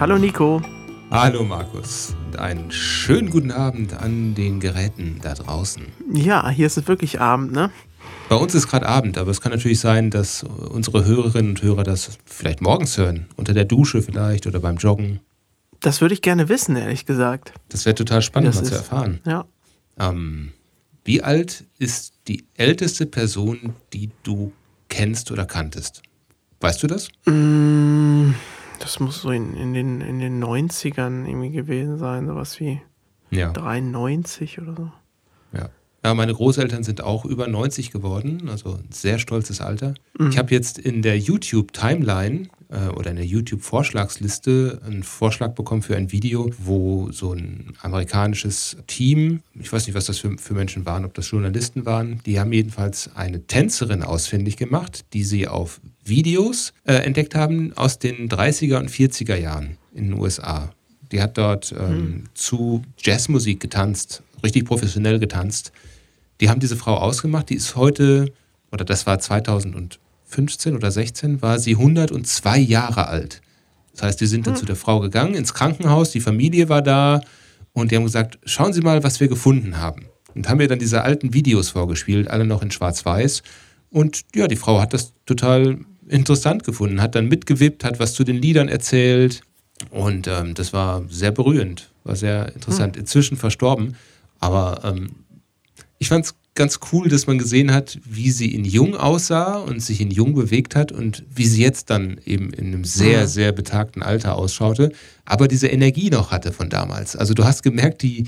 Hallo Nico. Hallo Markus und einen schönen guten Abend an den Geräten da draußen. Ja, hier ist es wirklich Abend, ne? Bei uns ist gerade Abend, aber es kann natürlich sein, dass unsere Hörerinnen und Hörer das vielleicht morgens hören, unter der Dusche vielleicht oder beim Joggen. Das würde ich gerne wissen, ehrlich gesagt. Das wäre total spannend, mal zu erfahren. Ja. Ähm, wie alt ist die älteste Person, die du kennst oder kanntest? Weißt du das? Mm, das muss so in, in, den, in den 90ern irgendwie gewesen sein, sowas wie ja. 93 oder so. Ja. Ja, meine Großeltern sind auch über 90 geworden, also ein sehr stolzes Alter. Mhm. Ich habe jetzt in der YouTube-Timeline äh, oder in der YouTube-Vorschlagsliste einen Vorschlag bekommen für ein Video, wo so ein amerikanisches Team, ich weiß nicht, was das für, für Menschen waren, ob das Journalisten waren, die haben jedenfalls eine Tänzerin ausfindig gemacht, die sie auf Videos äh, entdeckt haben aus den 30er und 40er Jahren in den USA. Die hat dort ähm, mhm. zu Jazzmusik getanzt, richtig professionell getanzt. Die haben diese Frau ausgemacht, die ist heute, oder das war 2015 oder 16, war sie 102 Jahre alt. Das heißt, die sind dann hm. zu der Frau gegangen ins Krankenhaus, die Familie war da und die haben gesagt, schauen Sie mal, was wir gefunden haben. Und haben mir dann diese alten Videos vorgespielt, alle noch in Schwarz-Weiß. Und ja, die Frau hat das total interessant gefunden, hat dann mitgewippt, hat was zu den Liedern erzählt. Und ähm, das war sehr berührend, war sehr interessant. Hm. Inzwischen verstorben, aber ähm, ich fand es ganz cool, dass man gesehen hat, wie sie in Jung aussah und sich in Jung bewegt hat und wie sie jetzt dann eben in einem sehr, sehr betagten Alter ausschaute, aber diese Energie noch hatte von damals. Also du hast gemerkt, die,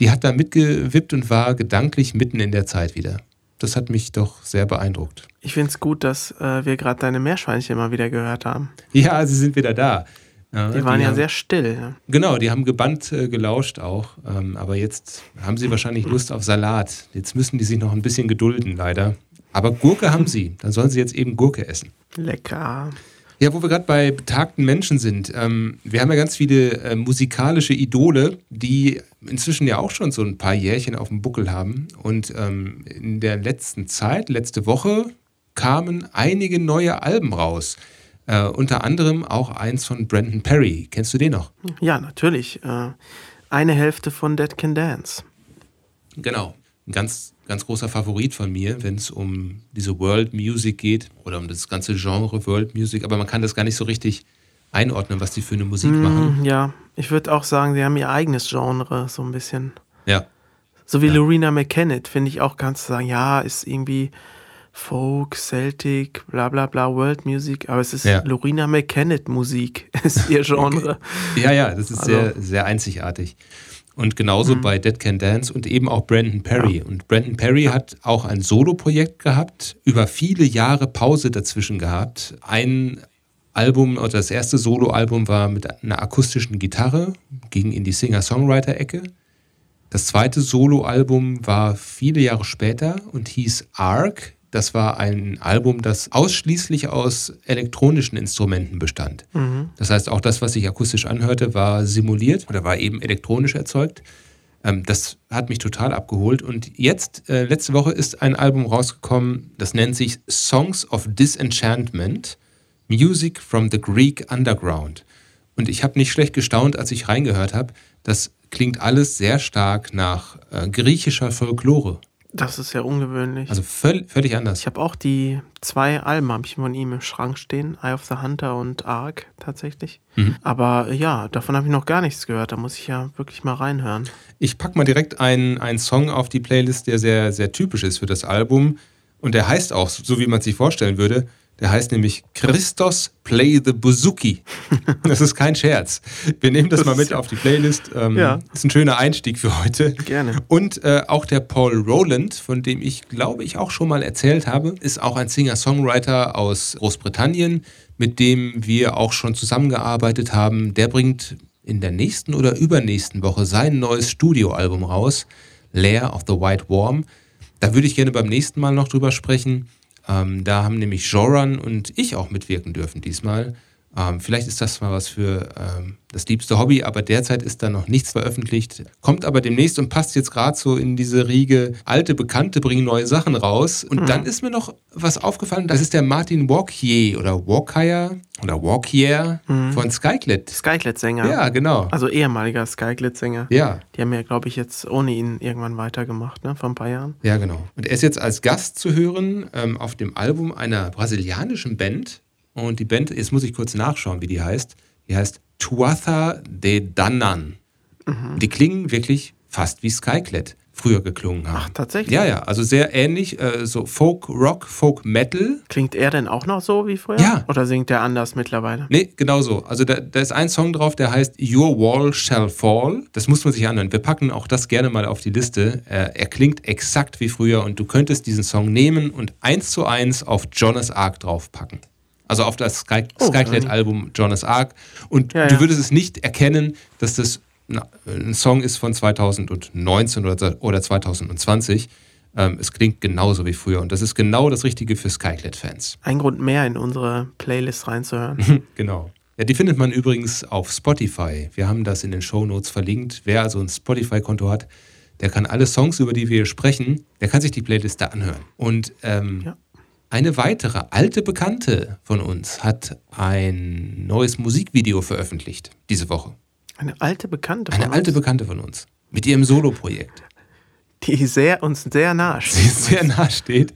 die hat da mitgewippt und war gedanklich mitten in der Zeit wieder. Das hat mich doch sehr beeindruckt. Ich finde es gut, dass äh, wir gerade deine Meerschweinchen mal wieder gehört haben. Ja, sie sind wieder da. Ja, die waren die ja haben, sehr still. Genau, die haben gebannt äh, gelauscht auch. Ähm, aber jetzt haben sie wahrscheinlich Lust auf Salat. Jetzt müssen die sich noch ein bisschen gedulden, leider. Aber Gurke haben sie. Dann sollen sie jetzt eben Gurke essen. Lecker. Ja, wo wir gerade bei betagten Menschen sind. Ähm, wir haben ja ganz viele äh, musikalische Idole, die inzwischen ja auch schon so ein paar Jährchen auf dem Buckel haben. Und ähm, in der letzten Zeit, letzte Woche, kamen einige neue Alben raus. Äh, unter anderem auch eins von Brandon Perry. Kennst du den noch? Ja, natürlich. Äh, eine Hälfte von Dead Can Dance. Genau. Ein ganz, ganz großer Favorit von mir, wenn es um diese World Music geht oder um das ganze Genre World Music. Aber man kann das gar nicht so richtig einordnen, was die für eine Musik mm, machen. Ja, ich würde auch sagen, sie haben ihr eigenes Genre so ein bisschen. Ja. So wie ja. Lorena McKennitt, finde ich auch ganz zu sagen, ja, ist irgendwie Folk, Celtic, bla bla bla, World Music, aber es ist ja. Lorena McKennitt Musik, ist ihr Genre. ja, ja, das ist also. sehr, sehr einzigartig. Und genauso mhm. bei Dead Can Dance und eben auch Brandon Perry. Ja. Und Brandon Perry hat auch ein Solo-Projekt gehabt, über viele Jahre Pause dazwischen gehabt. Ein Album oder das erste Solo-Album war mit einer akustischen Gitarre, ging in die Singer-Songwriter-Ecke. Das zweite Solo-Album war viele Jahre später und hieß Arc. Das war ein Album, das ausschließlich aus elektronischen Instrumenten bestand. Mhm. Das heißt, auch das, was sich akustisch anhörte, war simuliert oder war eben elektronisch erzeugt. Ähm, das hat mich total abgeholt. Und jetzt, äh, letzte Woche, ist ein Album rausgekommen, das nennt sich Songs of Disenchantment, Music from the Greek Underground. Und ich habe nicht schlecht gestaunt, als ich reingehört habe. Das klingt alles sehr stark nach äh, griechischer Folklore. Das ist ja ungewöhnlich. Also völ völlig anders. Ich habe auch die zwei Alben habe ich von ihm im Schrank stehen, Eye of the Hunter und Ark tatsächlich. Mhm. Aber ja, davon habe ich noch gar nichts gehört. Da muss ich ja wirklich mal reinhören. Ich packe mal direkt einen, einen Song auf die Playlist, der sehr, sehr typisch ist für das Album. Und der heißt auch, so wie man sich vorstellen würde, der heißt nämlich Christos Play the Buzuki. Das ist kein Scherz. Wir nehmen das, das mal mit auf die Playlist. Ähm, ja. Ist ein schöner Einstieg für heute. Gerne. Und äh, auch der Paul Rowland, von dem ich glaube ich auch schon mal erzählt habe, ist auch ein Singer-Songwriter aus Großbritannien, mit dem wir auch schon zusammengearbeitet haben. Der bringt in der nächsten oder übernächsten Woche sein neues Studioalbum raus, Lair of the White Worm. Da würde ich gerne beim nächsten Mal noch drüber sprechen. Ähm, da haben nämlich Joran und ich auch mitwirken dürfen diesmal. Ähm, vielleicht ist das mal was für ähm, das liebste Hobby, aber derzeit ist da noch nichts veröffentlicht. Kommt aber demnächst und passt jetzt gerade so in diese Riege. Alte Bekannte bringen neue Sachen raus. Und mhm. dann ist mir noch was aufgefallen. Das ist der Martin Walkier oder Walkier oder Walkier mhm. von Skyclit. Skyclit-Sänger. Ja, genau. Also ehemaliger Skyclit-Sänger. Ja. Die haben ja, glaube ich, jetzt ohne ihn irgendwann weitergemacht, ne? Vor ein paar Jahren. Ja, genau. Und er ist jetzt als Gast zu hören ähm, auf dem Album einer brasilianischen Band. Und die Band, jetzt muss ich kurz nachschauen, wie die heißt. Die heißt Tuatha de Danann. Mhm. Die klingen wirklich fast wie Skyclad früher geklungen haben. Ach, tatsächlich? Ja, ja, also sehr ähnlich, äh, so Folk Rock, Folk Metal. Klingt er denn auch noch so wie früher? Ja. Oder singt er anders mittlerweile? Nee, genau so. Also da, da ist ein Song drauf, der heißt Your Wall Shall Fall. Das muss man sich anhören. Wir packen auch das gerne mal auf die Liste. Äh, er klingt exakt wie früher und du könntest diesen Song nehmen und eins zu eins auf Jonas Ark draufpacken. Also auf das Sky, oh, Skyclad-Album Jonas Ark. Und ja, du würdest es nicht erkennen, dass das ein Song ist von 2019 oder 2020. Ähm, es klingt genauso wie früher und das ist genau das Richtige für Skyclad-Fans. Ein Grund mehr in unsere Playlist reinzuhören. genau. Ja, die findet man übrigens auf Spotify. Wir haben das in den Show Notes verlinkt. Wer also ein Spotify-Konto hat, der kann alle Songs, über die wir hier sprechen, der kann sich die Playlist da anhören. Und ähm, ja. Eine weitere alte Bekannte von uns hat ein neues Musikvideo veröffentlicht diese Woche. Eine alte Bekannte von Eine alte Bekannte von uns. Mit ihrem Soloprojekt die sehr, uns sehr nahe steht. Sie sehr nahe steht.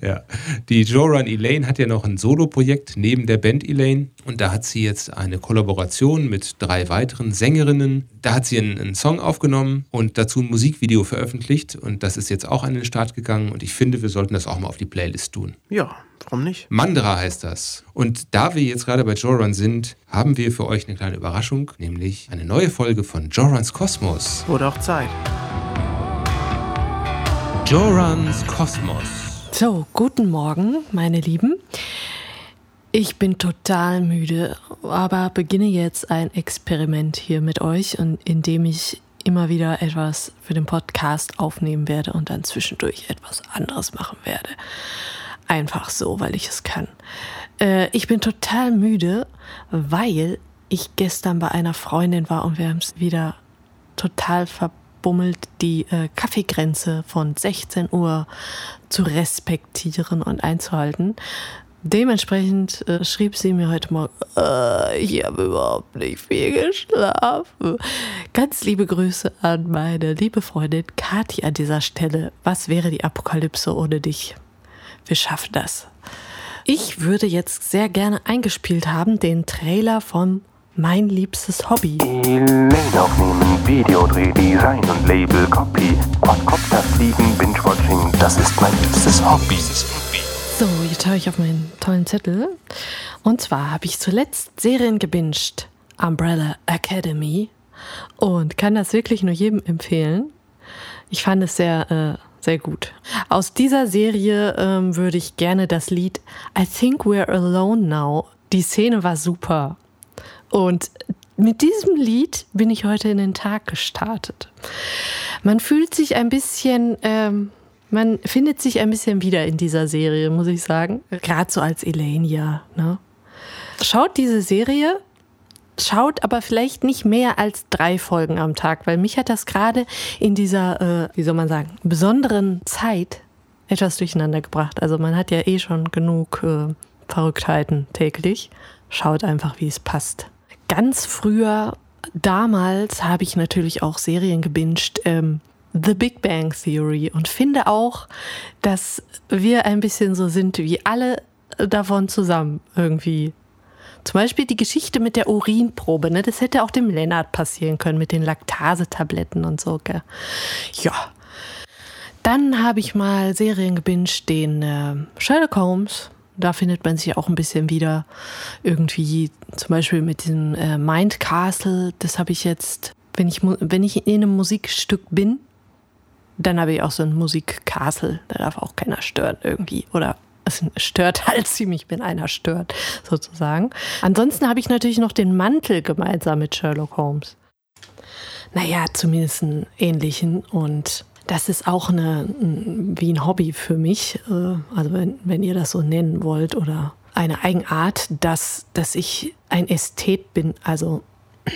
ja. Die Joran Elaine hat ja noch ein Soloprojekt neben der Band Elaine und da hat sie jetzt eine Kollaboration mit drei weiteren Sängerinnen. Da hat sie einen, einen Song aufgenommen und dazu ein Musikvideo veröffentlicht und das ist jetzt auch an den Start gegangen und ich finde, wir sollten das auch mal auf die Playlist tun. Ja, warum nicht? Mandra heißt das. Und da wir jetzt gerade bei Joran sind, haben wir für euch eine kleine Überraschung, nämlich eine neue Folge von Jorans Kosmos. Wurde auch Zeit. Jorans Kosmos. So, guten Morgen, meine Lieben. Ich bin total müde, aber beginne jetzt ein Experiment hier mit euch und indem ich immer wieder etwas für den Podcast aufnehmen werde und dann zwischendurch etwas anderes machen werde. Einfach so, weil ich es kann. Äh, ich bin total müde, weil ich gestern bei einer Freundin war und wir haben es wieder total verpasst bummelt, die äh, Kaffeegrenze von 16 Uhr zu respektieren und einzuhalten. Dementsprechend äh, schrieb sie mir heute Morgen, äh, ich habe überhaupt nicht viel geschlafen. Ganz liebe Grüße an meine liebe Freundin Kathi an dieser Stelle. Was wäre die Apokalypse ohne dich? Wir schaffen das. Ich würde jetzt sehr gerne eingespielt haben den Trailer von mein liebstes Hobby. Elaine aufnehmen, Videodreh, Design und Label, Copy, Quadcopter fliegen, Binge-Watching, das ist mein liebstes Hobby. So, jetzt höre ich auf meinen tollen Zettel. Und zwar habe ich zuletzt Serien gebinged. Umbrella Academy. Und kann das wirklich nur jedem empfehlen. Ich fand es sehr, äh, sehr gut. Aus dieser Serie ähm, würde ich gerne das Lied I Think We're Alone Now. Die Szene war super. Und mit diesem Lied bin ich heute in den Tag gestartet. Man fühlt sich ein bisschen, ähm, man findet sich ein bisschen wieder in dieser Serie, muss ich sagen. Gerade so als Elenia. Ne? Schaut diese Serie, schaut aber vielleicht nicht mehr als drei Folgen am Tag, weil mich hat das gerade in dieser, äh, wie soll man sagen, besonderen Zeit etwas durcheinander gebracht. Also man hat ja eh schon genug äh, Verrücktheiten täglich. Schaut einfach, wie es passt ganz früher, damals habe ich natürlich auch Serien gebinged. Ähm, The Big Bang Theory und finde auch, dass wir ein bisschen so sind wie alle davon zusammen irgendwie. Zum Beispiel die Geschichte mit der Urinprobe, ne? Das hätte auch dem Lennart passieren können mit den Laktasetabletten und so, gell? Ja. Dann habe ich mal Serien gebinged, den äh, Sherlock Holmes, da findet man sich auch ein bisschen wieder. Irgendwie zum Beispiel mit diesem äh, Mind Castle, das habe ich jetzt, wenn ich, wenn ich in einem Musikstück bin, dann habe ich auch so ein Musikcastle. Da darf auch keiner stören irgendwie. Oder es stört halt ziemlich, wenn einer stört, sozusagen. Ansonsten habe ich natürlich noch den Mantel gemeinsam mit Sherlock Holmes. Naja, zumindest einen ähnlichen und das ist auch eine, wie ein Hobby für mich. Äh, also wenn, wenn ihr das so nennen wollt oder eine Eigenart, dass, dass ich ein Ästhet bin. Also,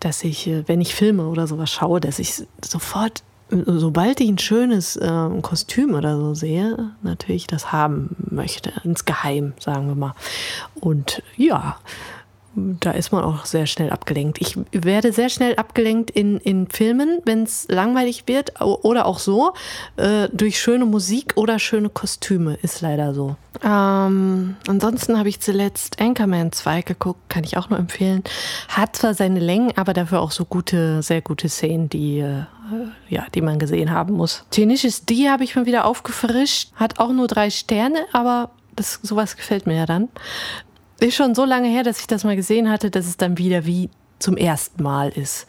dass ich, äh, wenn ich Filme oder sowas schaue, dass ich sofort, sobald ich ein schönes äh, Kostüm oder so sehe, natürlich das haben möchte. Insgeheim, sagen wir mal. Und ja, da ist man auch sehr schnell abgelenkt. Ich werde sehr schnell abgelenkt in, in Filmen, wenn es langweilig wird oder auch so, äh, durch schöne Musik oder schöne Kostüme, ist leider so. Ähm, ansonsten habe ich zuletzt Anchorman 2 geguckt, kann ich auch nur empfehlen. Hat zwar seine Längen, aber dafür auch so gute, sehr gute Szenen, die, äh, ja, die man gesehen haben muss. Tenacious D habe ich mal wieder aufgefrischt, hat auch nur drei Sterne, aber das, sowas gefällt mir ja dann. Ist schon so lange her, dass ich das mal gesehen hatte, dass es dann wieder wie zum ersten Mal ist.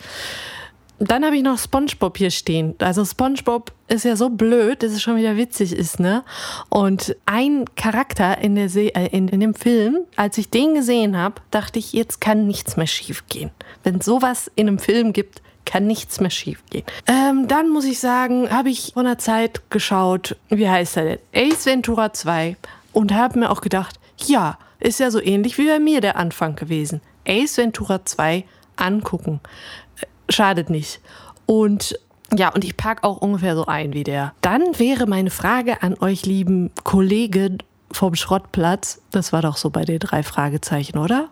Dann habe ich noch SpongeBob hier stehen. Also SpongeBob ist ja so blöd, dass es schon wieder witzig ist, ne? Und ein Charakter in, der Se äh, in, in dem Film, als ich den gesehen habe, dachte ich, jetzt kann nichts mehr schief gehen. Wenn sowas in einem Film gibt, kann nichts mehr schief gehen. Ähm, dann muss ich sagen, habe ich von der Zeit geschaut, wie heißt er denn? Ace Ventura 2 und habe mir auch gedacht, ja, ist ja so ähnlich wie bei mir der Anfang gewesen. Ace Ventura 2 angucken. Schadet nicht. Und ja, und ich packe auch ungefähr so ein wie der. Dann wäre meine Frage an euch, lieben Kollegen vom Schrottplatz, das war doch so bei den drei Fragezeichen, oder?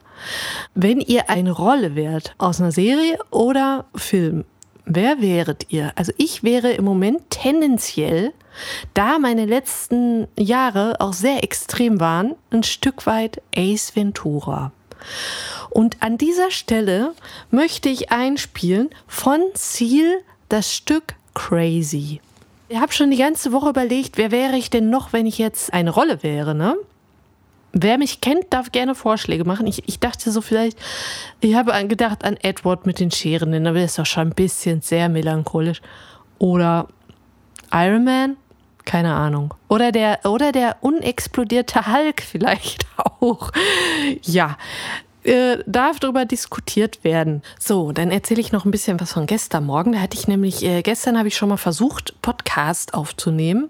Wenn ihr eine Rolle wärt aus einer Serie oder Film, wer wäret ihr? Also ich wäre im Moment tendenziell da meine letzten Jahre auch sehr extrem waren, ein Stück weit Ace Ventura. Und an dieser Stelle möchte ich einspielen von Seal das Stück Crazy. Ich habe schon die ganze Woche überlegt, wer wäre ich denn noch, wenn ich jetzt eine Rolle wäre, ne? Wer mich kennt, darf gerne Vorschläge machen. Ich, ich dachte so vielleicht, ich habe gedacht an Edward mit den Scheren, denn da ist doch schon ein bisschen sehr melancholisch. Oder Iron Man, keine Ahnung. Oder der, oder der unexplodierte Hulk vielleicht auch. Ja. Äh, darf darüber diskutiert werden. So, dann erzähle ich noch ein bisschen was von gestern Morgen. Da hatte ich nämlich, äh, gestern habe ich schon mal versucht, Podcast aufzunehmen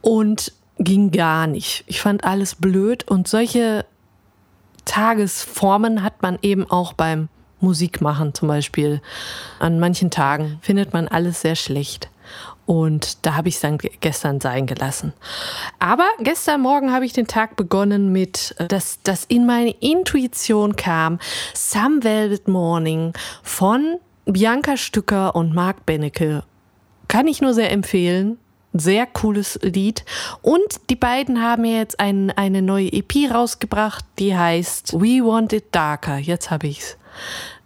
und ging gar nicht. Ich fand alles blöd und solche Tagesformen hat man eben auch beim Musikmachen zum Beispiel. An manchen Tagen findet man alles sehr schlecht. Und da habe ich es dann gestern sein gelassen. Aber gestern Morgen habe ich den Tag begonnen mit, äh, dass das in meine Intuition kam, Some Velvet Morning von Bianca Stücker und Marc Bennecke. Kann ich nur sehr empfehlen. Sehr cooles Lied. Und die beiden haben jetzt ein, eine neue EP rausgebracht, die heißt We Want It Darker. Jetzt habe ich's.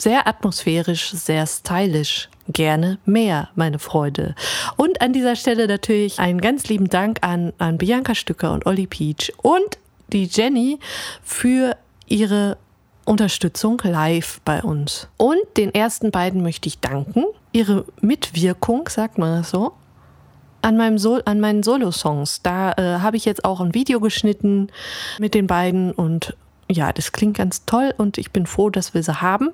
Sehr atmosphärisch, sehr stylisch. Gerne mehr, meine Freude. Und an dieser Stelle natürlich einen ganz lieben Dank an, an Bianca Stücker und Olli Peach und die Jenny für ihre Unterstützung live bei uns. Und den ersten beiden möchte ich danken. Ihre Mitwirkung, sagt man das so, an, meinem Sol an meinen Solo-Songs. Da äh, habe ich jetzt auch ein Video geschnitten mit den beiden und ja, das klingt ganz toll und ich bin froh, dass wir sie haben.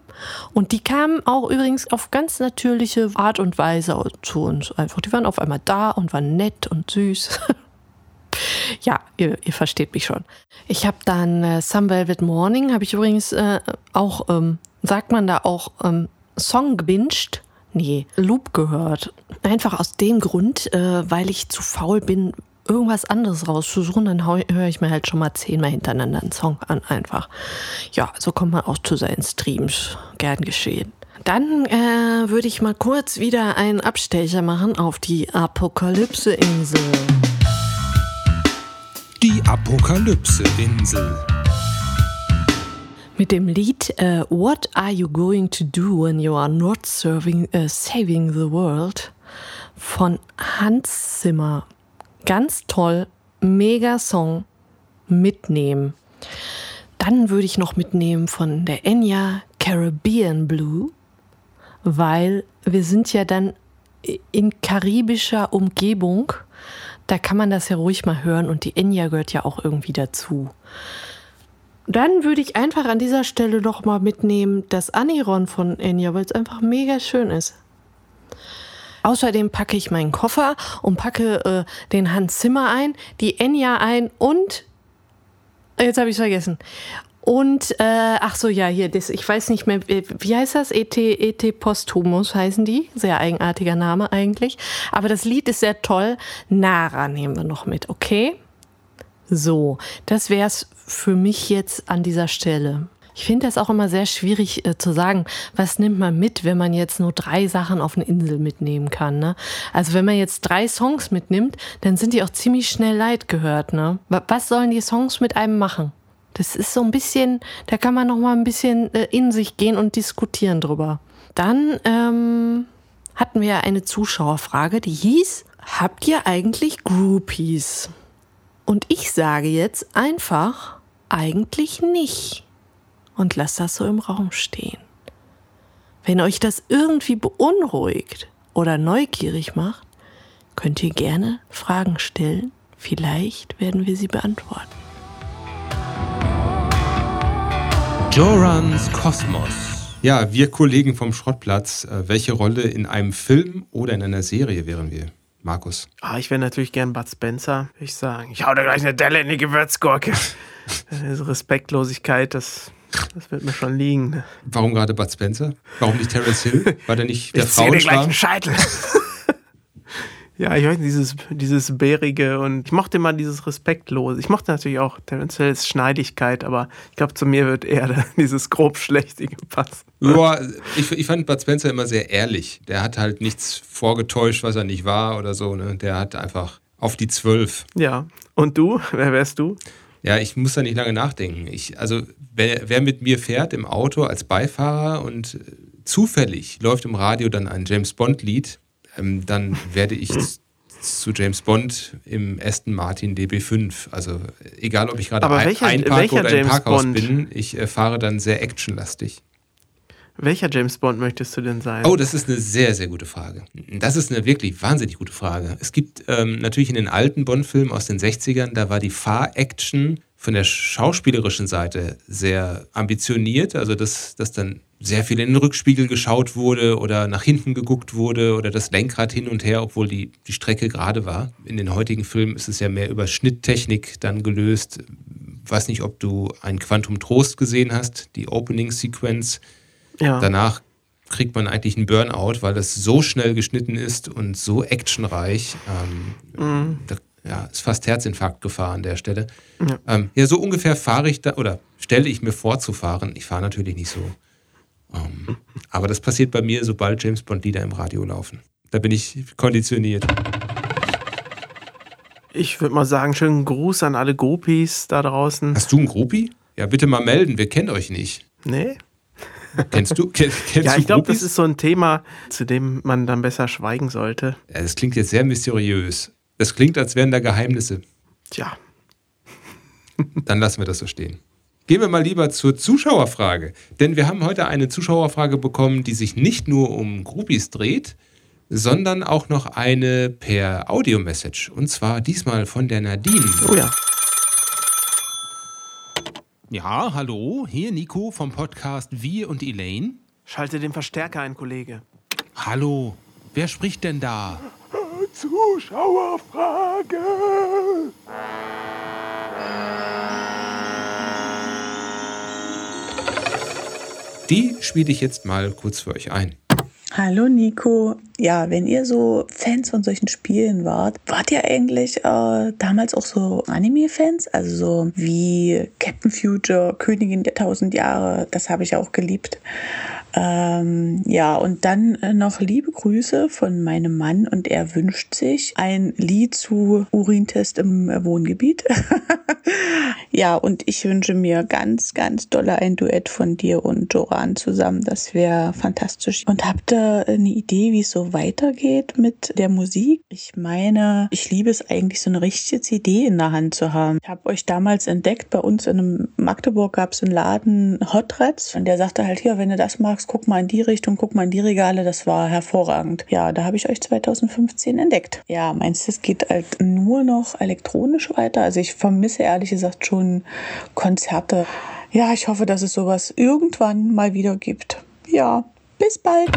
Und die kamen auch übrigens auf ganz natürliche Art und Weise zu uns. Einfach, die waren auf einmal da und waren nett und süß. ja, ihr, ihr, versteht mich schon. Ich habe dann äh, Some Velvet Morning, habe ich übrigens äh, auch, ähm, sagt man da auch, ähm, Song gewünscht nee, Loop gehört. Einfach aus dem Grund, äh, weil ich zu faul bin, irgendwas anderes rauszusuchen, dann höre ich mir halt schon mal zehnmal hintereinander einen Song an, einfach. Ja, so kommt man auch zu seinen Streams. Gern geschehen. Dann äh, würde ich mal kurz wieder einen Abstecher machen auf die Apokalypse-Insel. Die Apokalypse-Insel mit dem Lied uh, What Are You Going to Do When You Are Not serving, uh, Saving the World von Hans Zimmer. Ganz toll, mega Song, mitnehmen. Dann würde ich noch mitnehmen von der Enya Caribbean Blue, weil wir sind ja dann in karibischer Umgebung. Da kann man das ja ruhig mal hören und die Enya gehört ja auch irgendwie dazu. Dann würde ich einfach an dieser Stelle noch mal mitnehmen das Aniron von Enya, weil es einfach mega schön ist. Außerdem packe ich meinen Koffer und packe äh, den Hans Zimmer ein, die Enya ein und Jetzt habe ich es vergessen. Und, äh, ach so, ja, hier, das, ich weiß nicht mehr, wie heißt das? E.T. E.T. Posthumus heißen die. Sehr eigenartiger Name eigentlich. Aber das Lied ist sehr toll. Nara nehmen wir noch mit, okay? So, das wäre es für mich jetzt an dieser Stelle. Ich finde das auch immer sehr schwierig äh, zu sagen, was nimmt man mit, wenn man jetzt nur drei Sachen auf eine Insel mitnehmen kann. Ne? Also wenn man jetzt drei Songs mitnimmt, dann sind die auch ziemlich schnell leid gehört. Ne? Was sollen die Songs mit einem machen? Das ist so ein bisschen, da kann man noch mal ein bisschen äh, in sich gehen und diskutieren drüber. Dann ähm, hatten wir eine Zuschauerfrage, die hieß, habt ihr eigentlich Groupies? Und ich sage jetzt einfach, eigentlich nicht. Und lasst das so im Raum stehen. Wenn euch das irgendwie beunruhigt oder neugierig macht, könnt ihr gerne Fragen stellen. Vielleicht werden wir sie beantworten. Jorans Kosmos. Ja, wir Kollegen vom Schrottplatz, äh, welche Rolle in einem Film oder in einer Serie wären wir? Markus. Ah, ich wäre natürlich gern Bud Spencer, würde ich sagen. Ich hau da gleich eine Delle in die Gewürzgurke. Diese Respektlosigkeit, das, das wird mir schon liegen. Ne? Warum gerade Bud Spencer? Warum nicht Terence Hill? War der nicht der ich Frauenschwarm? Ich gleich einen Scheitel. Ja, ich weiß dieses, dieses Bärige und ich mochte immer dieses Respektlose. Ich mochte natürlich auch Terence Hills Schneidigkeit, aber ich glaube, zu mir wird eher dieses grobschlächtige passen. Ja, ich, ich fand Bud Spencer immer sehr ehrlich. Der hat halt nichts vorgetäuscht, was er nicht war oder so. Ne? Der hat einfach auf die Zwölf. Ja, und du? Wer wärst du? Ja, ich muss da nicht lange nachdenken. Ich, also, wer, wer mit mir fährt im Auto als Beifahrer und zufällig läuft im Radio dann ein James Bond-Lied, ähm, dann werde ich zu James Bond im Aston Martin DB5. Also egal, ob ich gerade ein, einparke oder James im Parkhaus Bond? bin, ich äh, fahre dann sehr actionlastig. Welcher James Bond möchtest du denn sein? Oh, das ist eine sehr, sehr gute Frage. Das ist eine wirklich wahnsinnig gute Frage. Es gibt ähm, natürlich in den alten Bond-Filmen aus den 60ern, da war die Fahr-Action von der schauspielerischen Seite sehr ambitioniert. Also, dass, dass dann sehr viel in den Rückspiegel geschaut wurde oder nach hinten geguckt wurde oder das Lenkrad hin und her, obwohl die, die Strecke gerade war. In den heutigen Filmen ist es ja mehr über Schnitttechnik dann gelöst. Ich weiß nicht, ob du ein Quantum Trost gesehen hast, die Opening-Sequence. Ja. Danach kriegt man eigentlich einen Burnout, weil das so schnell geschnitten ist und so actionreich. Ähm, mhm. Da ja, ist fast Herzinfarktgefahr an der Stelle. Ja, ähm, ja so ungefähr fahre ich da oder stelle ich mir vor zu fahren. Ich fahre natürlich nicht so ähm, aber das passiert bei mir, sobald James Bond Lieder im Radio laufen. Da bin ich konditioniert. Ich würde mal sagen, schönen Gruß an alle Gopis da draußen. Hast du einen Gropi? Ja, bitte mal melden, wir kennen euch nicht. Nee. Kennst du? Kenn, kennst ja, ich glaube, das ist so ein Thema, zu dem man dann besser schweigen sollte. Ja, das klingt jetzt sehr mysteriös. Das klingt, als wären da Geheimnisse. Tja. Dann lassen wir das so stehen. Gehen wir mal lieber zur Zuschauerfrage. Denn wir haben heute eine Zuschauerfrage bekommen, die sich nicht nur um Groupies dreht, sondern auch noch eine per Audio-Message. Und zwar diesmal von der Nadine. Oh ja. Ja, hallo, hier Nico vom Podcast Wir und Elaine. Schalte den Verstärker ein, Kollege. Hallo, wer spricht denn da? Zuschauerfrage. Die spiele ich jetzt mal kurz für euch ein. Hallo Nico. Ja, wenn ihr so Fans von solchen Spielen wart, wart ihr eigentlich äh, damals auch so Anime-Fans? Also so wie Captain Future, Königin der tausend Jahre, das habe ich auch geliebt. Ähm, ja, und dann äh, noch liebe Grüße von meinem Mann und er wünscht sich ein Lied zu Urintest im äh, Wohngebiet. ja, und ich wünsche mir ganz, ganz dolle ein Duett von dir und Joran zusammen. Das wäre fantastisch. Und habt ihr eine Idee, wie es so weitergeht mit der Musik? Ich meine, ich liebe es eigentlich, so eine richtige CD in der Hand zu haben. Ich habe euch damals entdeckt, bei uns in Magdeburg gab es einen Laden Hotrats und der sagte halt, hier, wenn du das magst, guck mal in die Richtung, guck mal in die Regale, das war hervorragend. Ja, da habe ich euch 2015 entdeckt. Ja, meinst du, es geht halt nur noch elektronisch weiter? Also ich vermisse ehrlich gesagt schon Konzerte. Ja, ich hoffe, dass es sowas irgendwann mal wieder gibt. Ja, bis bald.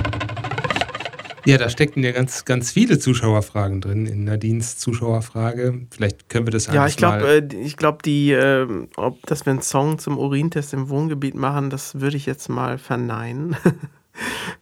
Ja, da steckten ja ganz, ganz viele Zuschauerfragen drin in Nadines Zuschauerfrage. Vielleicht können wir das Ja, ich glaube, mal. äh, ich glaube, die, äh, ob dass wir einen Song zum Urintest im Wohngebiet machen, das würde ich jetzt mal verneinen.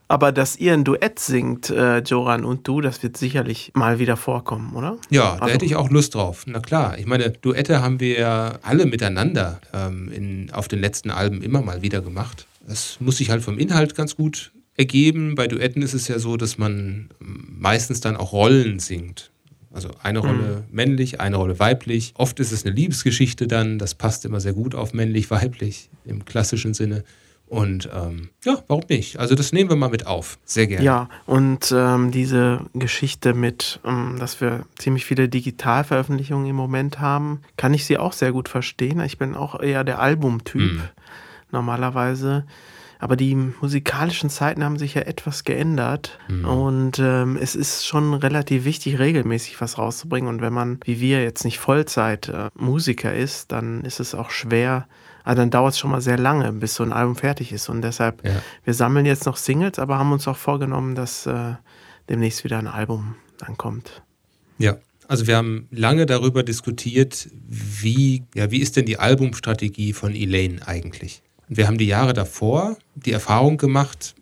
Aber dass ihr ein Duett singt, äh, Joran und du, das wird sicherlich mal wieder vorkommen, oder? Ja, da Also- hätte ich auch Lust drauf. Na klar, ich meine, Duette haben wir ja alle miteinander ähm, in, auf den letzten Alben immer mal wieder gemacht. Das muss sich halt vom Inhalt ganz gut ergeben. Bei Duetten ist es ja so, dass man meistens dann auch Rollen singt. Also eine Rolle männlich, eine Rolle weiblich. Oft ist es eine Liebesgeschichte dann, das passt immer sehr gut auf männlich-weiblich im klassischen Sinne. Und ähm, ja, warum nicht? Also das nehmen wir mal mit auf. Sehr gerne. Ja, und ähm, diese Geschichte mit, ähm, dass wir ziemlich viele Digitalveröffentlichungen im Moment haben, kann ich sie auch sehr gut verstehen. Ich bin auch eher der Albumtyp Mhm. normalerweise. Aber die musikalischen Zeiten haben sich ja etwas geändert. Und ähm, es ist schon relativ wichtig, regelmäßig was rauszubringen. Und wenn man, wie wir, jetzt nicht Vollzeit äh, Musiker ist, dann ist es auch schwer. Also dann dauert es schon mal sehr lange, bis so ein Album fertig ist. Und deshalb, Ja. wir sammeln jetzt noch Singles, aber haben uns auch vorgenommen, dass äh, demnächst wieder ein Album dann kommt. Ja, also wir haben lange darüber diskutiert, wie, ja, wie ist denn die Albumstrategie von Elaine eigentlich? Und wir haben die Jahre davor die Erfahrung gemacht,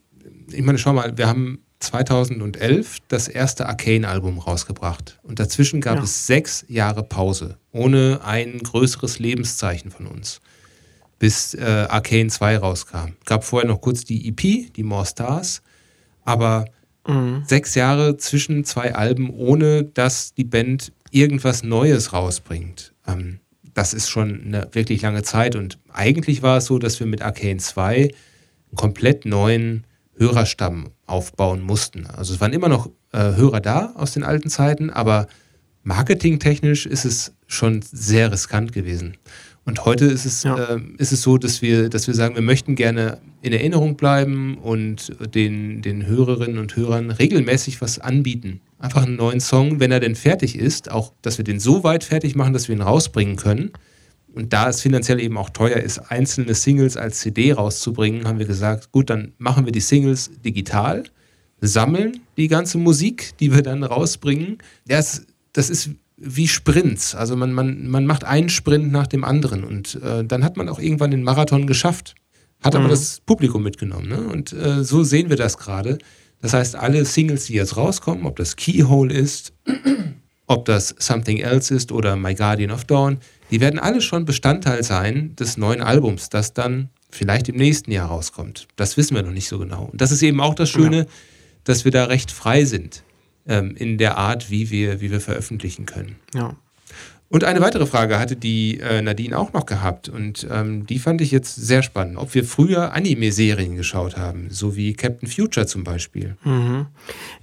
ich meine, schau mal, wir haben 2011 das erste Arcane-Album rausgebracht. Und dazwischen gab Ja. es sechs Jahre Pause, ohne ein größeres Lebenszeichen von uns, bis äh, Arcane 2 rauskam. Gab vorher noch kurz die EP, die More Stars, aber sechs Jahre zwischen zwei Alben, ohne dass die Band irgendwas Neues rausbringt. Ähm, das ist schon eine wirklich lange Zeit. Und eigentlich war es so, dass wir mit Arcane 2 einen komplett neuen Hörerstamm aufbauen mussten. Also es waren immer noch äh, Hörer da aus den alten Zeiten, aber marketingtechnisch ist es schon sehr riskant gewesen. Und heute ist es, Ja. ähm, ist es so, dass wir, dass wir sagen, wir möchten gerne in Erinnerung bleiben und den, den Hörerinnen und Hörern regelmäßig was anbieten. Einfach einen neuen Song, wenn er denn fertig ist, auch, dass wir den so weit fertig machen, dass wir ihn rausbringen können. Und da es finanziell eben auch teuer ist, einzelne Singles als CD rauszubringen, haben wir gesagt, gut, dann machen wir die Singles digital, sammeln die ganze Musik, die wir dann rausbringen. Das, das ist wie Sprints. Also man, man, man macht einen Sprint nach dem anderen und äh, dann hat man auch irgendwann den Marathon geschafft. Hat aber das Publikum mitgenommen. Ne? Und äh, so sehen wir das gerade. Das heißt, alle Singles, die jetzt rauskommen, ob das Keyhole ist, ob das Something Else ist oder My Guardian of Dawn, die werden alle schon Bestandteil sein des neuen Albums, das dann vielleicht im nächsten Jahr rauskommt. Das wissen wir noch nicht so genau. Und das ist eben auch das Schöne, dass wir da recht frei sind ähm, in der Art, wie wir, wie wir veröffentlichen können. Ja. Und eine weitere Frage hatte die äh, Nadine auch noch gehabt und ähm, die fand ich jetzt sehr spannend. Ob wir früher Anime-Serien geschaut haben, so wie Captain Future zum Beispiel. Mhm.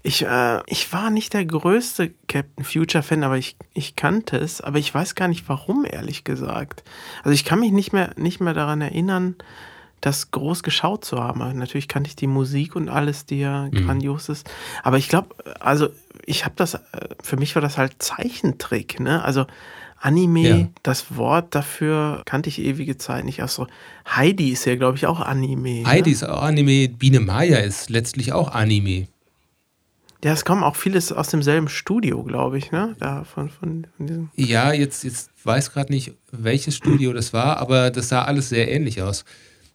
Ich, äh, ich war nicht der größte Captain Future-Fan, aber ich, ich kannte es, aber ich weiß gar nicht warum, ehrlich gesagt. Also ich kann mich nicht mehr, nicht mehr daran erinnern, das groß geschaut zu haben. Aber Natürlich kannte ich die Musik und alles, die ja grandios ist. Aber ich glaube, also ich habe das, äh, für mich war das halt Zeichentrick, ne? Also Anime, Ja. das Wort dafür kannte ich ewige Zeit nicht. Ach so, Heidi ist ja, glaube ich, auch Anime. Heidi Ne? ist auch Anime, Biene Maya ist letztlich auch Anime. Ja, es kommen auch vieles aus demselben Studio, glaube ich, ne? Da von, von, von diesem. Ja, jetzt, jetzt weiß gerade nicht, welches Studio das war, aber das sah alles sehr ähnlich aus.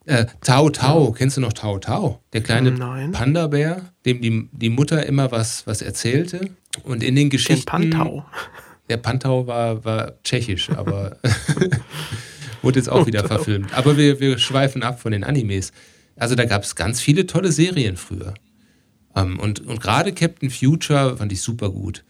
Äh, Tao Tao, kennst du noch Tao Tao? Der kleine Nein. Panda-Bär, dem die, die Mutter immer was, was erzählte. Und in den Den Geschichten. Pantau. Der Pantau war, war tschechisch, aber wurde jetzt auch wieder verfilmt. Aber wir, wir schweifen ab von den Animes. Also da gab es ganz viele tolle Serien früher. Ähm, und und gerade Captain Future fand ich super gut.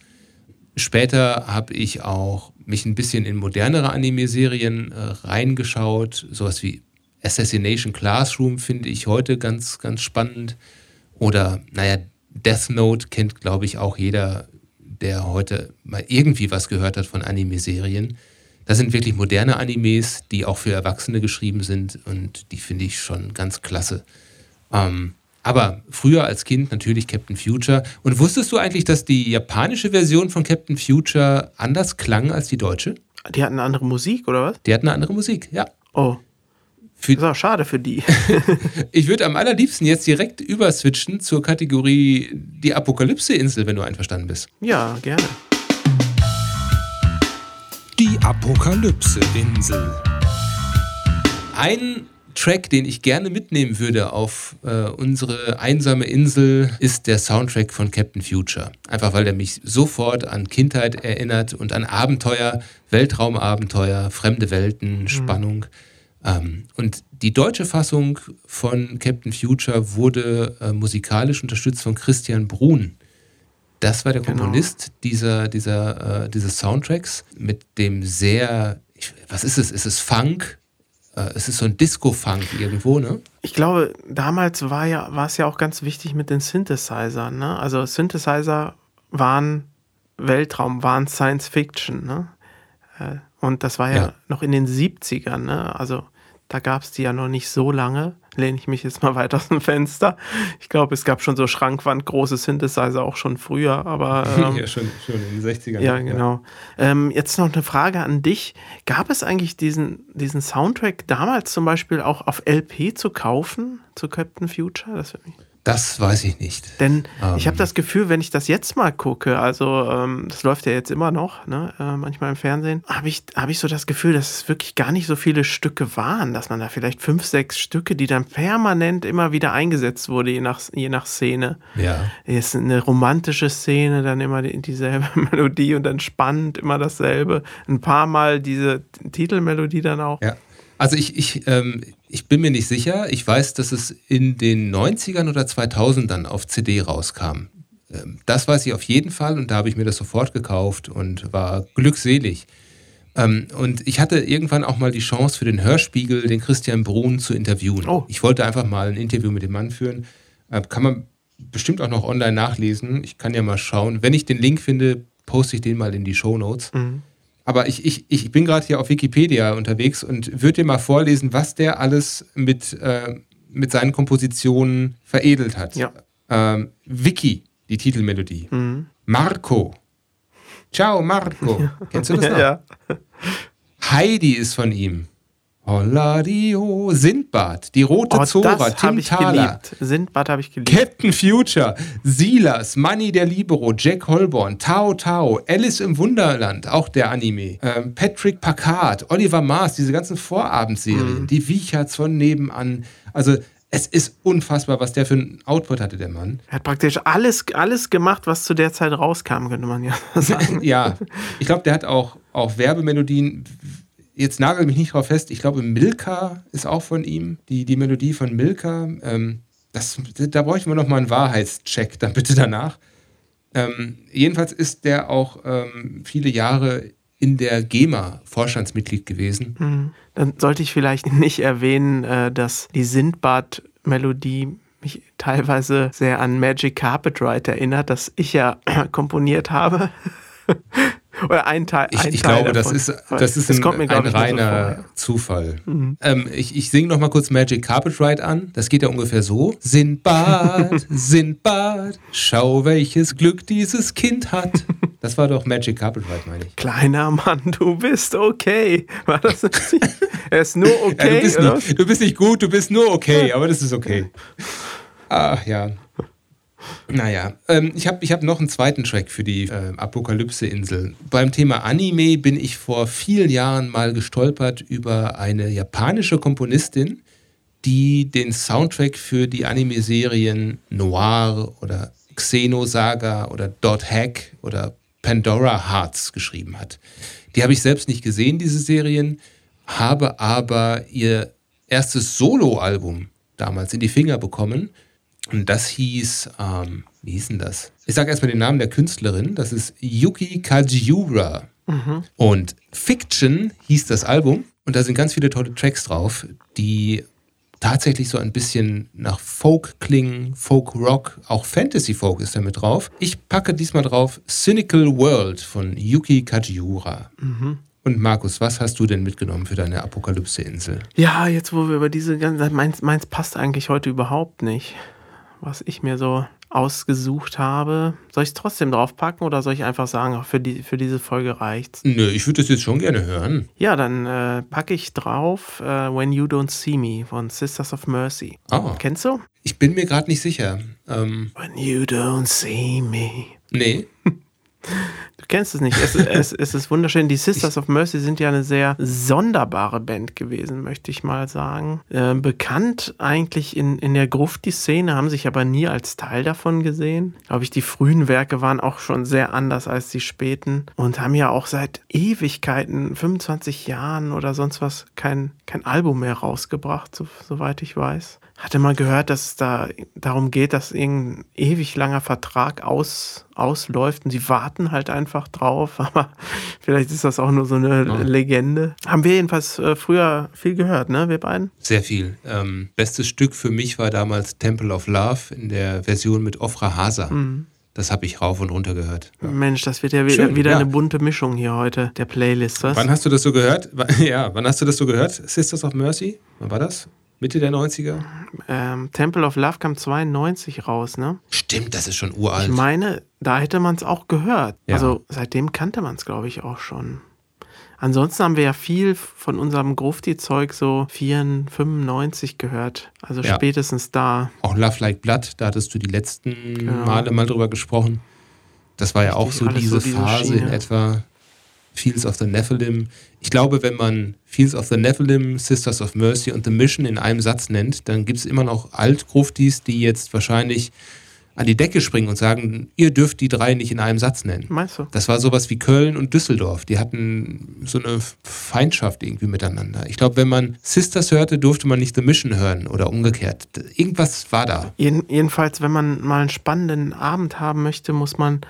Später habe ich auch mich ein bisschen in modernere Anime-Serien äh, reingeschaut. Sowas wie Assassination Classroom finde ich heute ganz, ganz spannend. Oder, naja, Death Note kennt, glaube ich, auch jeder, der heute mal irgendwie was gehört hat von Anime-Serien. Das sind wirklich moderne Animes, die auch für Erwachsene geschrieben sind und die finde ich schon ganz klasse. Ähm, aber früher als Kind natürlich Captain Future. Und wusstest du eigentlich, dass die japanische Version von Captain Future anders klang als die deutsche? Die hatten eine andere Musik, oder was? Die hat eine andere Musik, ja. Oh. Für, ist auch schade für die. ich würde am allerliebsten jetzt direkt überswitchen zur Kategorie die Apokalypse-Insel, wenn du einverstanden bist. ja, gerne. Die Apokalypse-Insel. Ein Track, den ich gerne mitnehmen würde auf äh, unsere einsame Insel, ist der Soundtrack von Captain Future. Einfach weil der mich sofort an Kindheit erinnert und an Abenteuer, Weltraumabenteuer, fremde Welten, Spannung. Ähm, und die deutsche Fassung von Captain Future wurde äh, musikalisch unterstützt von Christian Brun. Das war der Genau. Komponist dieser, dieser, äh, dieses Soundtracks mit dem sehr, ich, was ist es? Ist es Funk? Äh, es ist so ein Disco-Funk irgendwo, ne? Ich glaube, damals war ja, war es ja auch ganz wichtig mit den Synthesizern. Ne? Also Synthesizer waren Weltraum, waren Science Fiction. Ne? Äh, Und das war ja, Ja. noch in den 70ern. Ne? Also da gab es die ja noch nicht so lange. Lehne ich mich jetzt mal weit aus dem Fenster. Ich glaube, es gab schon so schrankwandgroße Synthesizer auch schon früher, aber ähm, ja, schon, schon in den 60ern. Ja, genau. Ähm, jetzt noch eine Frage an dich. Gab es eigentlich diesen, diesen Soundtrack damals zum Beispiel auch auf LP zu kaufen, zu Captain Future? Das würde mich Das weiß ich nicht. denn ich Ähm. habe das Gefühl, wenn ich das jetzt mal gucke, also ähm, das läuft ja jetzt immer noch, ne, äh, manchmal im Fernsehen, habe ich, hab ich so das Gefühl, dass es wirklich gar nicht so viele Stücke waren, dass man da vielleicht fünf, sechs Stücke, die dann permanent immer wieder eingesetzt wurde, je nach, je nach Szene. Ja. Ist eine romantische Szene, dann immer die, dieselbe Melodie und dann spannend, immer dasselbe. Ein paar Mal diese Titelmelodie dann auch. Ja. Also ich, ich, ähm, ich bin mir nicht sicher. Ich weiß, dass es in den 90ern oder 2000ern auf CD rauskam. Ähm, das weiß ich auf jeden Fall und da habe ich mir das sofort gekauft und war glückselig. Ähm, und ich hatte irgendwann auch mal die Chance für den Hörspiegel, den Christian Brun zu interviewen. Oh. Ich wollte einfach mal ein Interview mit dem Mann führen. Äh, kann man bestimmt auch noch online nachlesen. Ich kann ja mal schauen. Wenn ich den Link finde, poste ich den mal in die Show Notes. Aber ich, ich, ich bin gerade hier auf Wikipedia unterwegs und würde dir mal vorlesen, was der alles mit, äh, mit seinen Kompositionen veredelt hat. Ja. Ähm, Vicky, die Titelmelodie. Marco. Ciao, Marco. Kennst du das noch? ja. Heidi ist von ihm. Holladio. Sindbad. Die rote Oh, Zora. Tim Thaler. Sindbad habe ich geliebt. Captain Future, Silas, Manny der Libero, Jack Holborn, Tao Tao, Alice im Wunderland, auch der Anime, ähm, Patrick Packard, Oliver Mars, diese ganzen Vorabendserien, die Wicherts von nebenan. Also es ist unfassbar, was der für ein Output hatte, der Mann. Er hat praktisch alles, alles gemacht, was zu der Zeit rauskam, könnte man ja sagen. ja, ich glaube, der hat auch, auch Werbemelodien. Jetzt nagel mich nicht drauf fest. Ich glaube, Milka ist auch von ihm. Die, die Melodie von Milka. Ähm, das, da bräuchten wir noch mal einen Wahrheitscheck, dann bitte danach. Ähm, jedenfalls ist der auch ähm, viele Jahre in der GEMA Vorstandsmitglied gewesen. Hm. Dann sollte ich vielleicht nicht erwähnen, äh, dass die Sindbad-Melodie mich teilweise sehr an Magic Carpet Ride erinnert, das ich ja komponiert habe. Oder ein Teil. Ich, ein ich Teil glaube, das davon. ist, das ist ein, kommt mir, ein so reiner vor, ja. Zufall. Ähm, ich ich singe noch mal kurz Magic Carpet Ride an. Das geht ja ungefähr so. Sindbad, Sindbad, schau, welches Glück dieses Kind hat. Das war doch Magic Carpet Ride, meine ich. Kleiner Mann, du bist okay. War das nicht? Er ist nur Ja, okay. du, bist oder? nicht, du bist nicht gut, du bist nur okay, aber das ist okay. Ach ja. Naja, ähm, ich habe ich hab noch einen zweiten Track für die äh, Apokalypse-Insel. Beim Thema Anime bin ich vor vielen Jahren mal gestolpert über eine japanische Komponistin, die den Soundtrack für die Anime-Serien Noir oder Xenosaga oder Dot Hack oder Pandora Hearts geschrieben hat. Die habe ich selbst nicht gesehen, diese Serien, habe aber ihr erstes Solo-Album damals in die Finger bekommen. Und das hieß, ähm, wie hieß denn das? Ich sage erstmal den Namen der Künstlerin. Das ist Yuki Kajiura. Und Fiction hieß das Album. Und da sind ganz viele tolle Tracks drauf, die tatsächlich so ein bisschen nach Folk klingen, Folk Rock, auch Fantasy Folk ist da mit drauf. Ich packe diesmal drauf Cynical World von Yuki Kajiura. Und Markus, was hast du denn mitgenommen für deine Apokalypse-Insel? Ja, jetzt wo wir über diese ganze meins, meins passt eigentlich heute überhaupt nicht. Was ich mir so ausgesucht habe. Soll ich es trotzdem draufpacken oder soll ich einfach sagen, für, die, für diese Folge reicht's? Nö, ich würde das jetzt schon gerne hören. Ja, dann äh, packe ich drauf äh, When You Don't See Me von Sisters of Mercy. Ah. Kennst du? Ich bin mir gerade nicht sicher. Ähm, When You Don't See Me. nee. Du kennst es nicht. Es, es, es ist wunderschön. Die Sisters of Mercy sind ja eine sehr sonderbare Band gewesen, möchte ich mal sagen. Äh, bekannt eigentlich in, in der Grufti-Szene, haben sich aber nie als Teil davon gesehen. Glaube ich, die frühen Werke waren auch schon sehr anders als die späten und haben ja auch seit Ewigkeiten, 25 Jahren oder sonst was, kein, kein Album mehr rausgebracht, so, soweit ich weiß. Hatte mal gehört, dass es da darum geht, dass irgendein ewig langer Vertrag aus, ausläuft und sie warten halt einfach drauf. Aber vielleicht ist das auch nur so eine Ja. Legende. Haben wir jedenfalls äh, früher viel gehört, ne, wir beiden? Sehr viel. Ähm, bestes Stück für mich war damals Temple of Love in der Version mit Ofra Hasa. Das habe ich rauf und runter gehört. Ja. Mensch, das wird ja wieder, Schön, wieder ja. eine bunte Mischung hier heute, der Playlist. Was? Wann hast du das so gehört? Ja, wann hast du das so gehört? Sisters of Mercy? Wann war das? Mitte der 90er? Ähm, Temple of Love kam 92 raus, ne? Stimmt, das ist schon Ich uralt. meine, da hätte man es auch gehört. Ja. Also seitdem kannte man es, glaube ich, auch schon. Ansonsten haben wir ja viel von unserem Grufti-Zeug so 94, 95 gehört. Also Ja. spätestens da. Auch Love Like Blood, da hattest du die letzten Genau. Male mal drüber gesprochen. Das war ja auch Richtig, so alles diese, so diese Phase in Schiene. etwa. Fields of the Nephilim. Ich glaube, wenn man Fields of the Nephilim, Sisters of Mercy und The Mission in einem Satz nennt, dann gibt es immer noch Altgruftis, die jetzt wahrscheinlich an die Decke springen und sagen, ihr dürft die drei nicht in einem Satz nennen. Meinst du? Das war sowas wie Köln und Düsseldorf. Die hatten so eine Feindschaft irgendwie miteinander. Ich glaube, wenn man Sisters hörte, durfte man nicht The Mission hören oder umgekehrt. Irgendwas war da. Jeden, jedenfalls, wenn man mal einen spannenden Abend haben möchte, muss man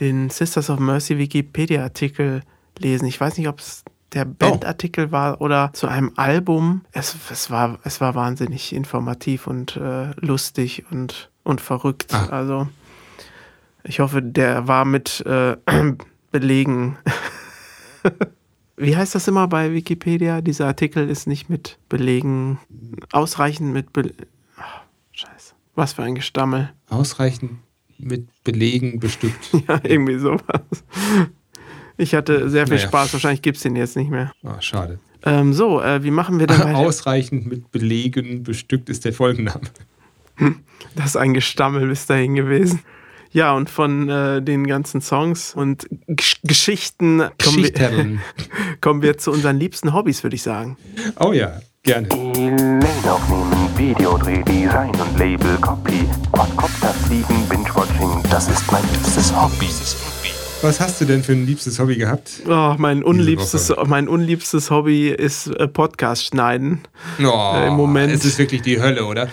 den Sisters of Mercy Wikipedia-Artikel lesen. Ich weiß nicht, ob es der Bandartikel war oder zu einem Album. Es, es, war, es war wahnsinnig informativ und äh, lustig und, und verrückt. Ah. Also ich hoffe, der war mit äh, Belegen. Wie heißt das immer bei Wikipedia? Dieser Artikel ist nicht mit Belegen, ausreichend mit Be Ach, Scheiße. Was für ein Gestammel. Ausreichend mit Belegen bestückt. Ja, irgendwie sowas. Ich hatte sehr viel Naja. Spaß. Wahrscheinlich gibt es den jetzt nicht mehr. Ah, schade. Ähm, so, äh, wie machen wir denn weiter? Ausreichend mit Belegen bestückt ist der Folgenname. Das ist ein Gestammel bis dahin gewesen. Ja, und von äh, den ganzen Songs und Gesch Geschichten kommen wir, kommen wir zu unseren liebsten Hobbys, würde ich sagen. Oh ja, gerne. Lane aufnehmen, Videodreh, Design und Label, Copy, Quadcopter fliegen, Binge-Watching, das ist mein liebstes Hobby. Was hast du denn für ein liebstes Hobby gehabt? Oh, mein, unliebstes, mein unliebstes Hobby ist äh, Podcast schneiden. Oh, Äh, im Moment. Es ist wirklich die Hölle, oder?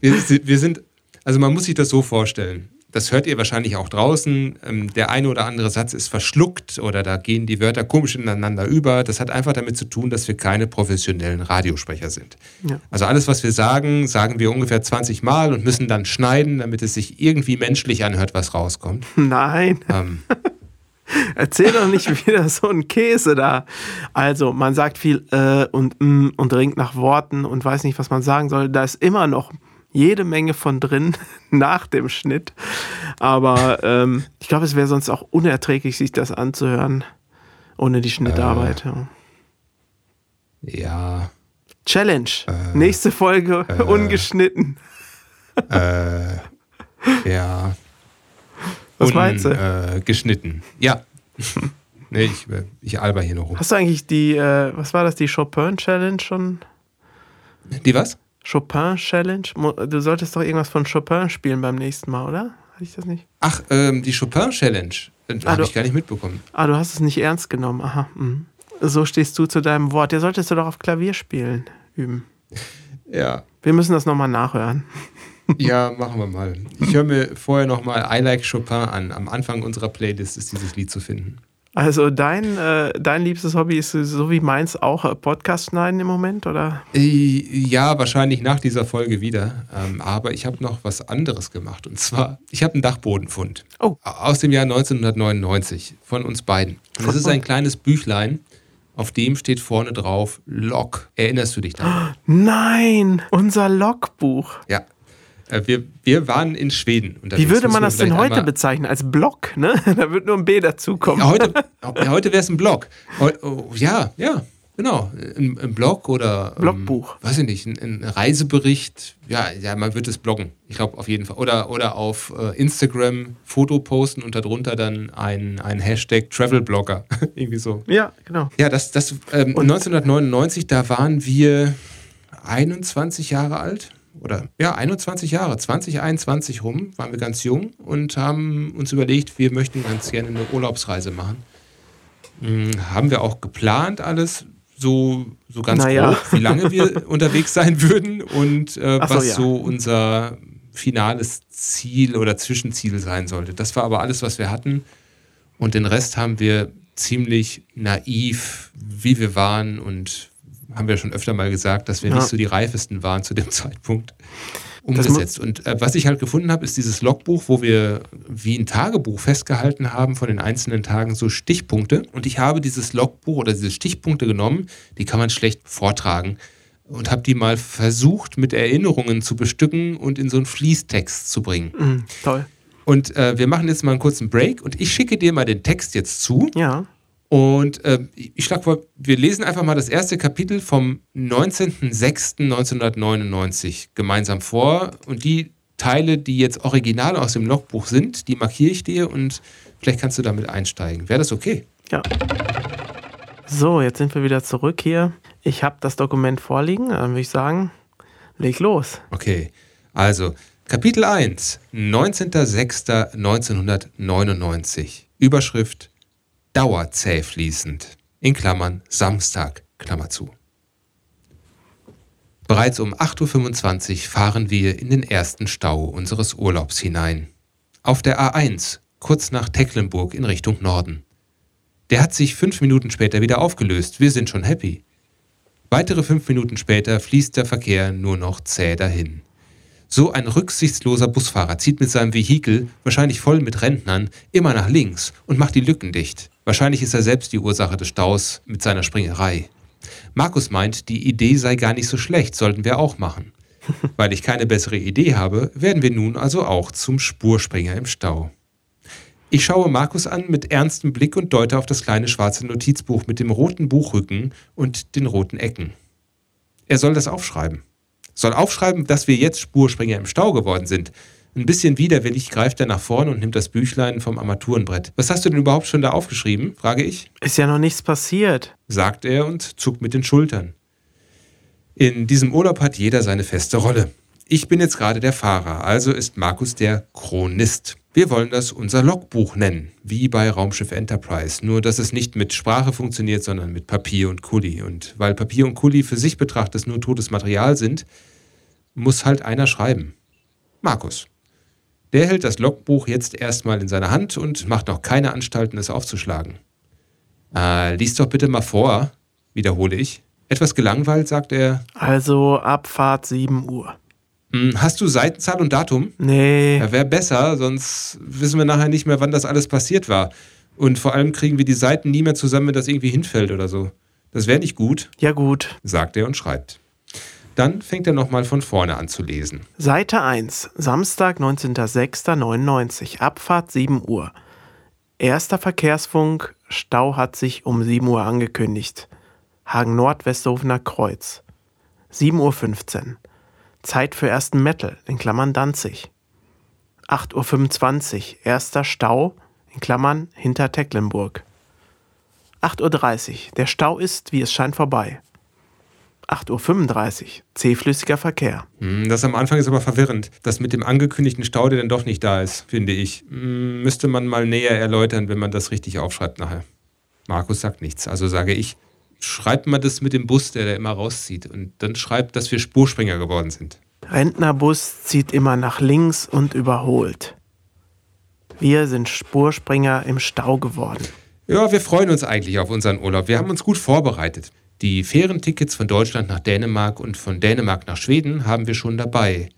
Wir, wir sind, also man muss sich das so vorstellen. Das hört ihr wahrscheinlich auch draußen. Ähm, Der eine oder andere Satz ist verschluckt oder da gehen die Wörter komisch ineinander über. Das hat einfach damit zu tun, dass wir keine professionellen Radiosprecher sind. Ja. Also alles, was wir sagen, sagen wir ungefähr 20 Mal und müssen dann schneiden, damit es sich irgendwie menschlich anhört, was rauskommt. Nein. Ähm, Erzähl doch nicht wieder so einen Käse da. Also, man sagt viel äh und mm und ringt nach Worten und weiß nicht, was man sagen soll. Da ist immer noch jede Menge von drin nach dem Schnitt. Aber ähm, ich glaube, es wäre sonst auch unerträglich, sich das anzuhören ohne die Schnittarbeit. ja. ja, Challenge. Nächste Folge ungeschnitten. äh, ja. Was meinst du? Äh, geschnitten. Ja. nee, ich, ich alber hier noch rum. Hast du eigentlich die, äh, was war das, die Chopin-Challenge schon? Die was? Chopin-Challenge? Du solltest doch irgendwas von Chopin spielen beim nächsten Mal, oder? Hatte ich das nicht? Ach, ähm, die Chopin-Challenge. Äh, Ah, Habe ich gar nicht mitbekommen. Ah, du hast es nicht ernst genommen. Aha. mhm. So stehst du zu deinem Wort. Ja, solltest du doch auf Klavier spielen üben. Ja. Wir müssen das nochmal nachhören. Ja, machen wir mal. Ich höre mir vorher nochmal I Like Chopin an. Am Anfang unserer Playlist ist dieses Lied zu finden. Also dein, äh, dein liebstes Hobby ist so wie meins auch äh, Podcast schneiden im Moment, oder? Äh, Ja, wahrscheinlich nach dieser Folge wieder. Ähm, aber ich habe noch was anderes gemacht. Und zwar, ich habe einen Dachbodenfund. Oh. Aus dem Jahr 1999 von uns beiden. Und das ist ein kleines Büchlein, auf dem steht vorne drauf Log. Erinnerst du dich daran? Nein, unser Logbuch. Ja. Äh, wir, wir waren in Schweden. Wie würde man das denn heute bezeichnen? Als Blog, ne? Da wird nur ein B dazukommen. Ja, heute heute wäre es ein Blog. Oh, ja, ja, genau. Ein, ein Blog oder. Blogbuch. Ähm, weiß ich nicht, ein, ein, Reisebericht. Ja, ja, man wird es bloggen. Ich glaube auf jeden Fall. Oder, oder auf äh, Instagram Foto posten und darunter dann ein, ein Hashtag Travelblogger. Irgendwie so. Ja, genau. Ja, das, das ähm, 1999, da waren wir 21 Jahre alt oder ja, 21 Jahre, 2021 rum, waren wir ganz jung und haben uns überlegt, wir möchten ganz gerne eine Urlaubsreise machen. Hm, haben wir auch geplant alles, so, so ganz naja. grob, wie lange wir unterwegs sein würden und äh, so, was ja. so unser finales Ziel oder Zwischenziel sein sollte. Das war aber alles, was wir hatten. Und den Rest haben wir ziemlich naiv, wie wir waren und haben wir schon öfter mal gesagt, dass wir ja. nicht so die reifesten waren zu dem Zeitpunkt umgesetzt. Und äh, was ich halt gefunden habe, ist dieses Logbuch, wo wir wie ein Tagebuch festgehalten haben von den einzelnen Tagen so Stichpunkte. Und ich habe dieses Logbuch oder diese Stichpunkte genommen, die kann man schlecht vortragen. Und habe die mal versucht, mit Erinnerungen zu bestücken und in so einen Fließtext zu bringen. Mhm, toll. Und äh, wir machen jetzt mal einen kurzen Break und ich schicke dir mal den Text jetzt zu. Ja. Und äh, ich schlage vor, wir lesen einfach mal das erste Kapitel vom 19.06.1999 gemeinsam vor. Und die Teile, die jetzt original aus dem Logbuch sind, die markiere ich dir und vielleicht kannst du damit einsteigen. Wäre das okay? Ja. So, jetzt sind wir wieder zurück hier. Ich habe das Dokument vorliegen. Dann würde ich sagen, leg los. Okay, also Kapitel 1, 19.06.1999. Überschrift dauerzäh fließend, in Samstag, Klammer zu. Bereits um 8.25 Uhr fahren wir in den ersten Stau unseres Urlaubs hinein. Auf der A1, kurz nach Tecklenburg in Richtung Norden. Der hat sich fünf Minuten später wieder aufgelöst. Wir sind schon happy. Weitere fünf Minuten später fließt der Verkehr nur noch zäh dahin. So ein rücksichtsloser Busfahrer zieht mit seinem Vehikel, wahrscheinlich voll mit Rentnern, immer nach links und macht die Lücken dicht. Wahrscheinlich ist er selbst die Ursache des Staus mit seiner Springerei. Markus meint, die Idee sei gar nicht so schlecht, sollten wir auch machen. Weil ich keine bessere Idee habe, werden wir nun also auch zum Spurspringer im Stau. Ich schaue Markus an mit ernstem Blick und deute auf das kleine schwarze Notizbuch mit dem roten Buchrücken und den roten Ecken. Er soll das aufschreiben. Soll aufschreiben, dass wir jetzt Spurspringer im Stau geworden sind. Ein bisschen widerwillig greift er nach vorn und nimmt das Büchlein vom Armaturenbrett. Was hast du denn überhaupt schon da aufgeschrieben? frage ich. Ist ja noch nichts passiert, sagt er und zuckt mit den Schultern. In diesem Urlaub hat jeder seine feste Rolle. Ich bin jetzt gerade der Fahrer, also ist Markus der Chronist. Wir wollen das unser Logbuch nennen, wie bei Raumschiff Enterprise, nur dass es nicht mit Sprache funktioniert, sondern mit Papier und Kuli. Und weil Papier und Kuli für sich betrachtet nur totes Material sind, muss halt einer schreiben. Markus. Der hält das Logbuch jetzt erstmal in seiner Hand und macht noch keine Anstalten, es aufzuschlagen. Äh, lies doch bitte mal vor, wiederhole ich. Etwas gelangweilt, sagt er. Also Abfahrt 7 Uhr. Hm, hast du Seitenzahl und Datum? Nee. Ja, Wäre besser, sonst wissen wir nachher nicht mehr, wann das alles passiert war. Und vor allem kriegen wir die Seiten nie mehr zusammen, wenn das irgendwie hinfällt oder so. Das wäre nicht gut. Ja, gut. Sagt er und schreibt. Dann fängt er nochmal von vorne an zu lesen. Seite 1, Samstag, 19.06.99, Abfahrt 7 Uhr. Erster Verkehrsfunk, Stau hat sich um 7 Uhr angekündigt. Hagen Nord, Westhofener Kreuz. 7.15 Uhr. Zeit für ersten Metal, in Klammern Danzig. 8.25 Uhr, erster Stau, in Klammern hinter Tecklenburg. 8.30 Uhr, der Stau ist, wie es scheint, vorbei. 8.35 Uhr. Zähflüssiger Verkehr. Hm, das am Anfang ist aber verwirrend. Das mit dem angekündigten Stau, der dann doch nicht da ist, finde ich. Hm, müsste man mal näher erläutern, wenn man das richtig aufschreibt nachher. Markus sagt nichts, also sage ich, schreibt mal das mit dem Bus, der da immer rauszieht. Und dann schreibt, dass wir Spurspringer geworden sind. Rentnerbus zieht immer nach links und überholt. Wir sind Spurspringer im Stau geworden. Ja, wir freuen uns eigentlich auf unseren Urlaub. Wir haben uns gut vorbereitet. Die Fährentickets von Deutschland nach Dänemark und von Dänemark nach Schweden haben wir schon dabei.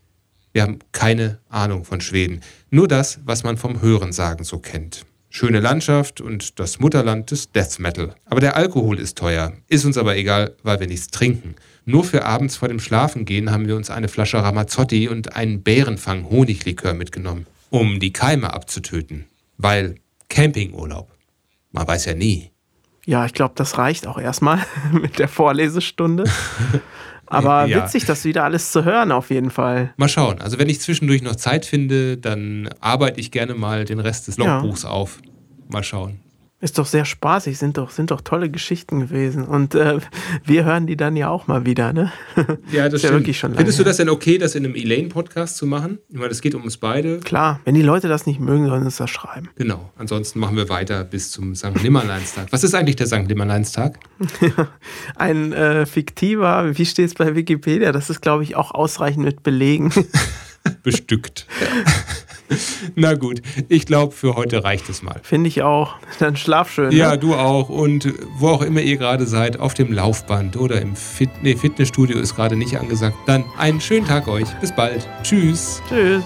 Wir haben keine Ahnung von Schweden, nur das, was man vom Hörensagen so kennt. Schöne Landschaft und das Mutterland des Death Metal. Aber der Alkohol ist teuer. Ist uns aber egal, weil wir nichts trinken. Nur für abends vor dem Schlafengehen haben wir uns eine Flasche Ramazzotti und einen Bärenfang Honiglikör mitgenommen, um die Keime abzutöten. Weil Campingurlaub. Man weiß ja nie. Ja, ich glaube, das reicht auch erstmal mit der Vorlesestunde. Aber Ja. witzig, das wieder alles zu hören, auf jeden Fall. Mal schauen. Also wenn ich zwischendurch noch Zeit finde, dann arbeite ich gerne mal den Rest des Ja. Logbuchs auf. Mal schauen. Ist doch sehr spaßig, sind doch, sind doch tolle Geschichten gewesen. Und äh, wir hören die dann ja auch mal wieder, ne? Ja, das Ist ja stimmt. wirklich schon lange Findest du das denn okay, das in einem Elaine-Podcast zu machen? Ich meine, es geht um uns beide. Klar, wenn die Leute das nicht mögen, sollen sie es das schreiben. Genau. Ansonsten machen wir weiter bis zum St. Nimmerleinstag. Was ist eigentlich der St. Nimmerleinstag? Ein äh, fiktiver, wie steht es bei Wikipedia? Das ist, glaube ich, auch ausreichend mit Belegen. Bestückt. Na gut, ich glaube, für heute reicht es mal. Finde ich auch. Dann schlaf schön. Ja, ne? du auch. Und wo auch immer ihr gerade seid, auf dem Laufband oder im Fit nee, Fitnessstudio ist gerade nicht angesagt. Dann einen schönen Tag euch. Bis bald. Tschüss. Tschüss.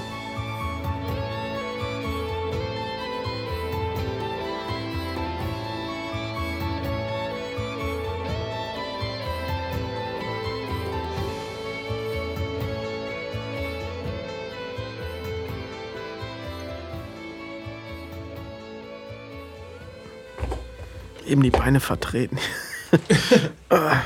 Eben die Beine vertreten. Ah.